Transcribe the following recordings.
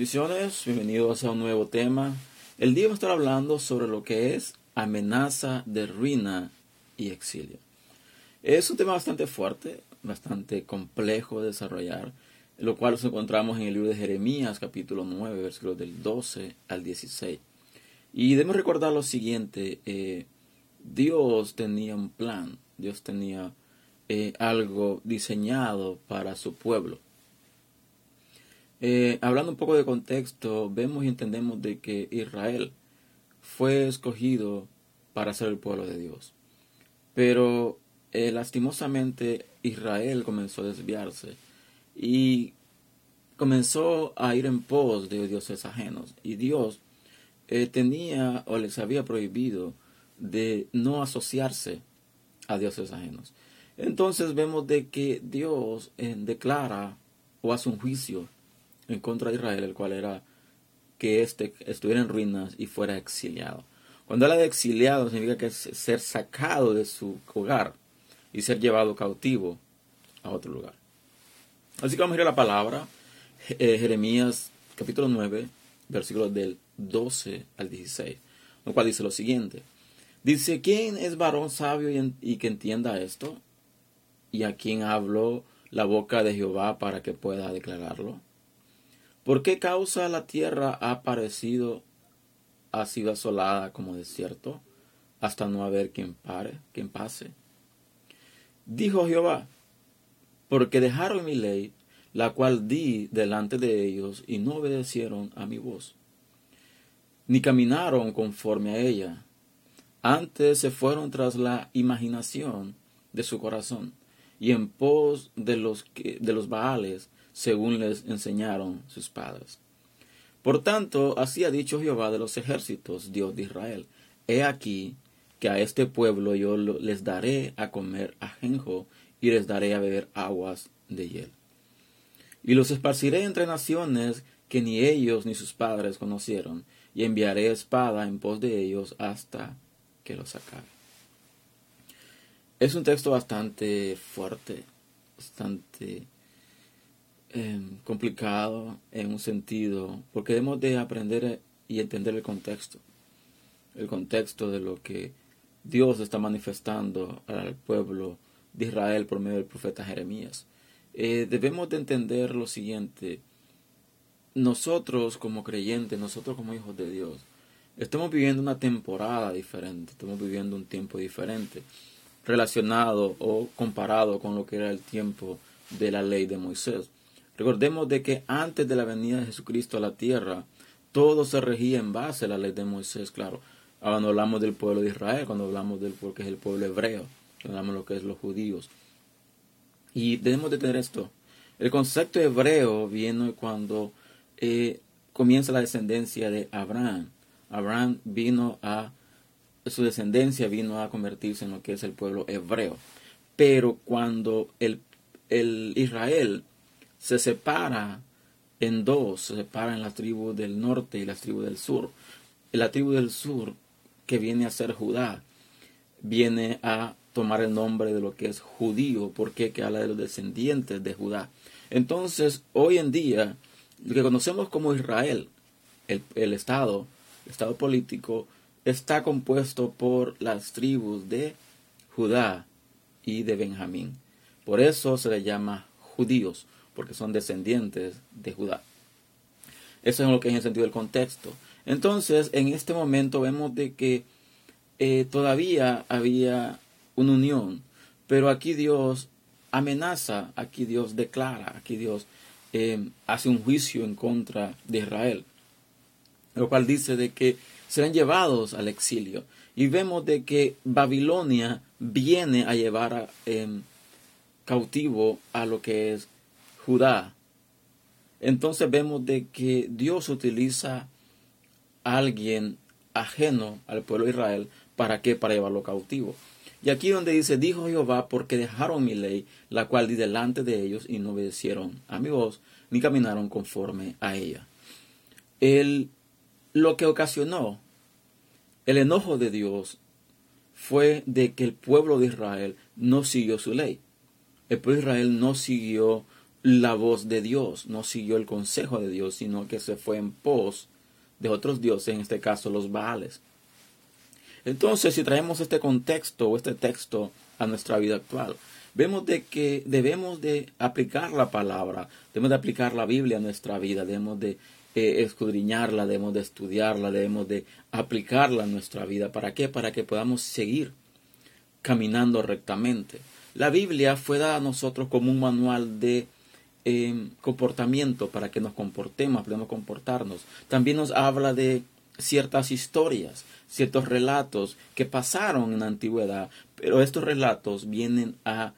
Bendiciones, bienvenidos a un nuevo tema. El día vamos a estar hablando sobre lo que es amenaza de ruina y exilio. Es un tema bastante fuerte, bastante complejo de desarrollar, lo cual nos encontramos en el libro de Jeremías, capítulo 9, versículos del 12 al 16. Y debemos recordar lo siguiente, eh, Dios tenía un plan, Dios tenía eh, algo diseñado para su pueblo. Eh, hablando un poco de contexto, vemos y entendemos de que Israel fue escogido para ser el pueblo de Dios. Pero eh, lastimosamente Israel comenzó a desviarse y comenzó a ir en pos de dioses ajenos. Y Dios eh, tenía o les había prohibido de no asociarse a dioses ajenos. Entonces vemos de que Dios declara o hace un juicio en contra de Israel, el cual era que éste estuviera en ruinas y fuera exiliado. Cuando habla de exiliado significa que es ser sacado de su hogar y ser llevado cautivo a otro lugar. Así que vamos a ir a la palabra, eh, Jeremías capítulo 9, versículos del 12 al 16, lo cual dice lo siguiente. Dice, ¿quién es varón sabio y, y que entienda esto? ¿Y a quién habló la boca de Jehová para que pueda declararlo? ¿Por qué causa la tierra ha parecido, ha sido asolada como desierto, hasta no haber quien pare, quien pase? Dijo Jehová, porque dejaron mi ley, la cual di delante de ellos, y no obedecieron a mi voz, ni caminaron conforme a ella. Antes se fueron tras la imaginación de su corazón, y en pos de los, de los baales según les enseñaron sus padres. Por tanto, así ha dicho Jehová de los ejércitos, Dios de Israel, he aquí que a este pueblo yo les daré a comer ajenjo y les daré a beber aguas de hiel. Y los esparciré entre naciones que ni ellos ni sus padres conocieron, y enviaré espada en pos de ellos hasta que los acabe. Es un texto bastante fuerte, bastante Em, complicado en un sentido, porque debemos de aprender y entender el contexto, el contexto de lo que Dios está manifestando al pueblo de Israel por medio del profeta Jeremías. Eh, debemos de entender lo siguiente, nosotros como creyentes, nosotros como hijos de Dios, estamos viviendo una temporada diferente, estamos viviendo un tiempo diferente, relacionado o comparado con lo que era el tiempo de la ley de Moisés. Recordemos de que antes de la venida de Jesucristo a la tierra, todo se regía en base a la ley de Moisés, claro. Cuando hablamos del pueblo de Israel, cuando hablamos del pueblo que es el pueblo hebreo, cuando hablamos de lo que es los judíos. Y debemos de tener esto. El concepto hebreo viene cuando eh, comienza la descendencia de Abraham. Abraham vino a, su descendencia vino a convertirse en lo que es el pueblo hebreo. Pero cuando el, el Israel se separa en dos, se separa en la tribu del norte y la tribu del sur. La tribu del sur, que viene a ser Judá, viene a tomar el nombre de lo que es judío, porque que habla de los descendientes de Judá. Entonces, hoy en día, lo que conocemos como Israel, el, el Estado, el Estado político, está compuesto por las tribus de Judá y de Benjamín. Por eso se le llama judíos porque son descendientes de Judá. Eso es lo que es en el sentido del contexto. Entonces, en este momento vemos de que eh, todavía había una unión, pero aquí Dios amenaza, aquí Dios declara, aquí Dios eh, hace un juicio en contra de Israel, lo cual dice de que serán llevados al exilio. Y vemos de que Babilonia viene a llevar em, cautivo a lo que es Judá. Entonces vemos de que Dios utiliza a alguien ajeno al pueblo de Israel. ¿Para qué? Para llevarlo cautivo. Y aquí donde dice, dijo Jehová, porque dejaron mi ley, la cual di delante de ellos, y no obedecieron a mi voz, ni caminaron conforme a ella. El, lo que ocasionó el enojo de Dios fue de que el pueblo de Israel no siguió su ley. El pueblo de Israel no siguió la voz de Dios, no siguió el consejo de Dios, sino que se fue en pos de otros dioses, en este caso los Baales. Entonces, si traemos este contexto o este texto a nuestra vida actual, vemos de que debemos de aplicar la palabra, debemos de aplicar la Biblia a nuestra vida, debemos de eh, escudriñarla, debemos de estudiarla, debemos de aplicarla a nuestra vida. ¿Para qué? Para que podamos seguir caminando rectamente. La Biblia fue dada a nosotros como un manual de em, comportamiento para que nos comportemos, podemos comportarnos. También nos habla de ciertas historias, ciertos relatos que pasaron en la antigüedad, pero estos relatos vienen a,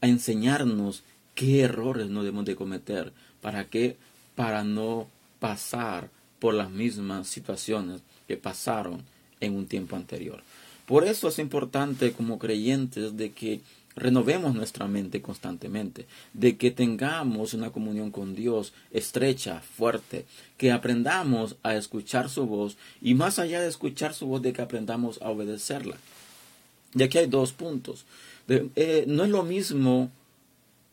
a enseñarnos qué errores no debemos de cometer, para qué, para no pasar por las mismas situaciones que pasaron en un tiempo anterior. Por eso es importante como creyentes de que renovemos nuestra mente constantemente, de que tengamos una comunión con Dios estrecha, fuerte, que aprendamos a escuchar su voz y más allá de escuchar su voz, de que aprendamos a obedecerla. Y aquí hay dos puntos. Eh, no es lo mismo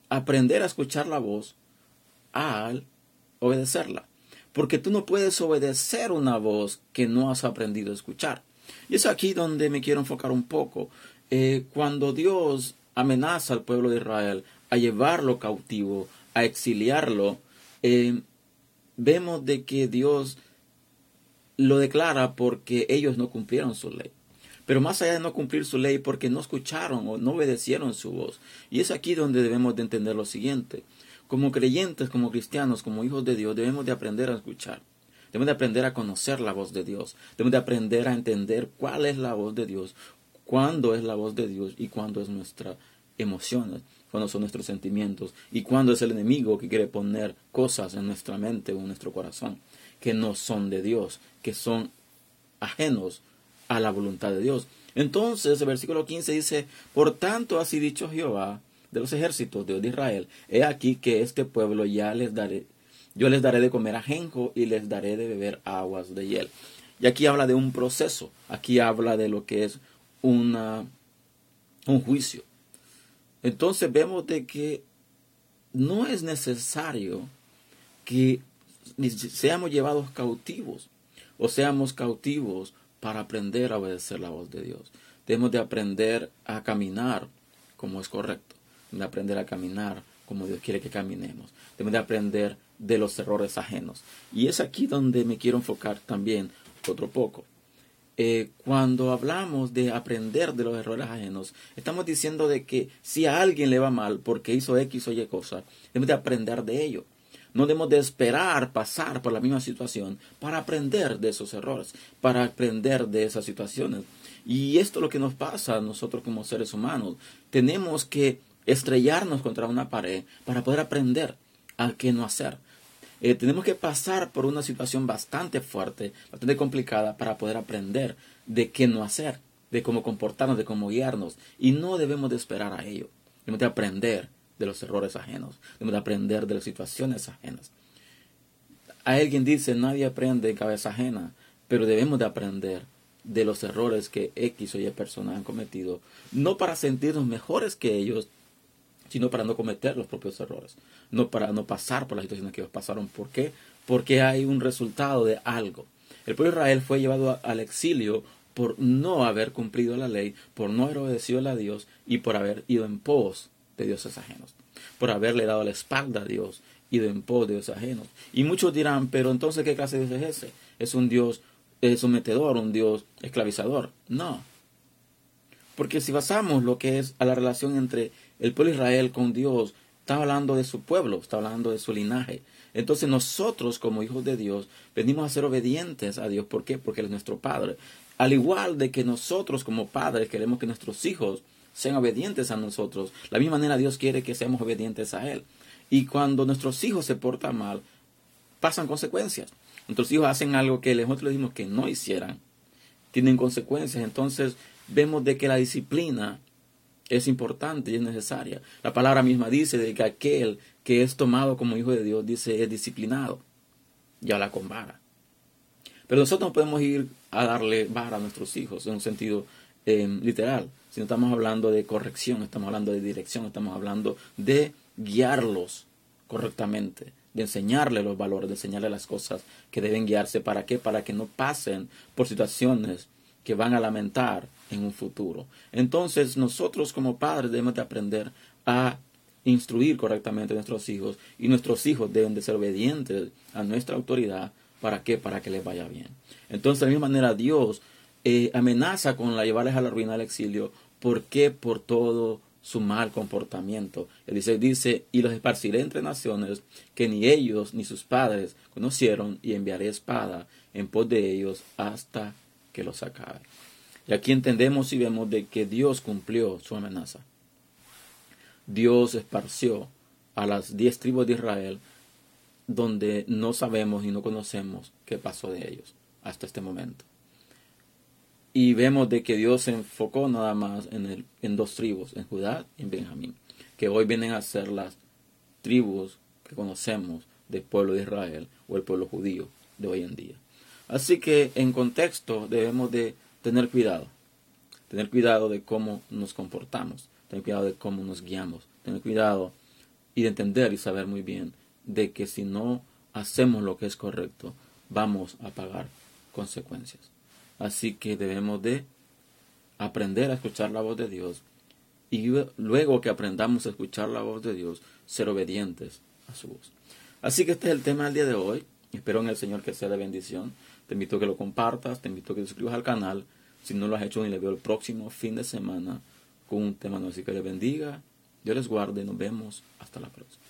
aprender a escuchar la voz al obedecerla, porque tú no puedes obedecer una voz que no has aprendido a escuchar. Y es aquí donde me quiero enfocar un poco. Eh, cuando Dios amenaza al pueblo de Israel a llevarlo cautivo, a exiliarlo, eh, vemos de que Dios lo declara porque ellos no cumplieron su ley. Pero más allá de no cumplir su ley, porque no escucharon o no obedecieron su voz. Y es aquí donde debemos de entender lo siguiente. Como creyentes, como cristianos, como hijos de Dios, debemos de aprender a escuchar. Debemos de aprender a conocer la voz de Dios. Debemos de aprender a entender cuál es la voz de Dios, cuándo es la voz de Dios y cuándo es nuestra emociones, cuándo son nuestros sentimientos y cuándo es el enemigo que quiere poner cosas en nuestra mente o en nuestro corazón que no son de Dios, que son ajenos a la voluntad de Dios. Entonces el versículo 15 dice, por tanto así dicho Jehová de los ejércitos, Dios de Israel, he aquí que este pueblo ya les daré, yo les daré de comer ajenjo y les daré de beber aguas de hiel. Y aquí habla de un proceso, aquí habla de lo que es una, un juicio. Entonces vemos de que no es necesario que seamos llevados cautivos o seamos cautivos para aprender a obedecer la voz de Dios. Debemos de aprender a caminar como es correcto. De aprender a caminar como Dios quiere que caminemos. Debemos de aprender de los errores ajenos. Y es aquí donde me quiero enfocar también otro poco. Eh, cuando hablamos de aprender de los errores ajenos, estamos diciendo de que si a alguien le va mal porque hizo X o Y cosa, debemos de aprender de ello. No debemos de esperar pasar por la misma situación para aprender de esos errores, para aprender de esas situaciones. Y esto es lo que nos pasa a nosotros como seres humanos. Tenemos que estrellarnos contra una pared para poder aprender a qué no hacer. Eh, tenemos que pasar por una situación bastante fuerte, bastante complicada para poder aprender de qué no hacer, de cómo comportarnos, de cómo guiarnos. Y no debemos de esperar a ello. Debemos de aprender de los errores ajenos. Debemos de aprender de las situaciones ajenas. A alguien dice, nadie aprende en cabeza ajena, pero debemos de aprender de los errores que X o Y personas han cometido, no para sentirnos mejores que ellos, sino para no cometer los propios errores, no para no pasar por las situaciones que ellos pasaron. ¿Por qué? Porque hay un resultado de algo. El pueblo de Israel fue llevado al exilio por no haber cumplido la ley, por no haber obedecido a Dios y por haber ido en pos de dioses ajenos, por haberle dado la espalda a Dios, ido en pos de dioses ajenos. Y muchos dirán, pero entonces, ¿qué clase de Dios es ese? ¿Es un Dios sometedor, un Dios esclavizador? No. Porque si basamos lo que es a la relación entre el pueblo de Israel con Dios está hablando de su pueblo, está hablando de su linaje. Entonces nosotros como hijos de Dios venimos a ser obedientes a Dios. ¿Por qué? Porque Él es nuestro Padre. Al igual de que nosotros como padres queremos que nuestros hijos sean obedientes a nosotros, la misma manera Dios quiere que seamos obedientes a Él. Y cuando nuestros hijos se portan mal, pasan consecuencias. Nuestros hijos hacen algo que nosotros les dimos que no hicieran. Tienen consecuencias. Entonces vemos de que la disciplina es importante y es necesaria. La palabra misma dice de que aquel que es tomado como hijo de Dios, dice, es disciplinado y habla con vara. Pero nosotros no podemos ir a darle vara a nuestros hijos en un sentido eh, literal, sino estamos hablando de corrección, estamos hablando de dirección, estamos hablando de guiarlos correctamente, de enseñarle los valores, de enseñarle las cosas que deben guiarse. ¿Para qué? Para que no pasen por situaciones que van a lamentar en un futuro. Entonces nosotros como padres debemos de aprender a instruir correctamente a nuestros hijos y nuestros hijos deben de ser obedientes a nuestra autoridad. ¿Para qué? Para que les vaya bien. Entonces de la misma manera Dios eh, amenaza con la llevarles a la ruina al exilio. ¿Por qué? Por todo su mal comportamiento. Él dice, dice, y los esparciré entre naciones que ni ellos ni sus padres conocieron y enviaré espada en pos de ellos hasta que los acabe. Y aquí entendemos y vemos de que Dios cumplió su amenaza. Dios esparció a las diez tribus de Israel donde no sabemos y no conocemos qué pasó de ellos hasta este momento. Y vemos de que Dios se enfocó nada más en, el, en dos tribus, en Judá y en Benjamín, que hoy vienen a ser las tribus que conocemos del pueblo de Israel o el pueblo judío de hoy en día. Así que en contexto debemos de tener cuidado, tener cuidado de cómo nos comportamos, tener cuidado de cómo nos guiamos, tener cuidado y de entender y saber muy bien de que si no hacemos lo que es correcto, vamos a pagar consecuencias. Así que debemos de aprender a escuchar la voz de Dios y luego que aprendamos a escuchar la voz de Dios, ser obedientes a su voz. Así que este es el tema del día de hoy. Espero en el Señor que sea de bendición. Te invito a que lo compartas, te invito a que te suscribas al canal. Si no lo has hecho, ni le veo el próximo fin de semana con un tema nuevo. Así que le bendiga, Dios les guarde nos vemos hasta la próxima.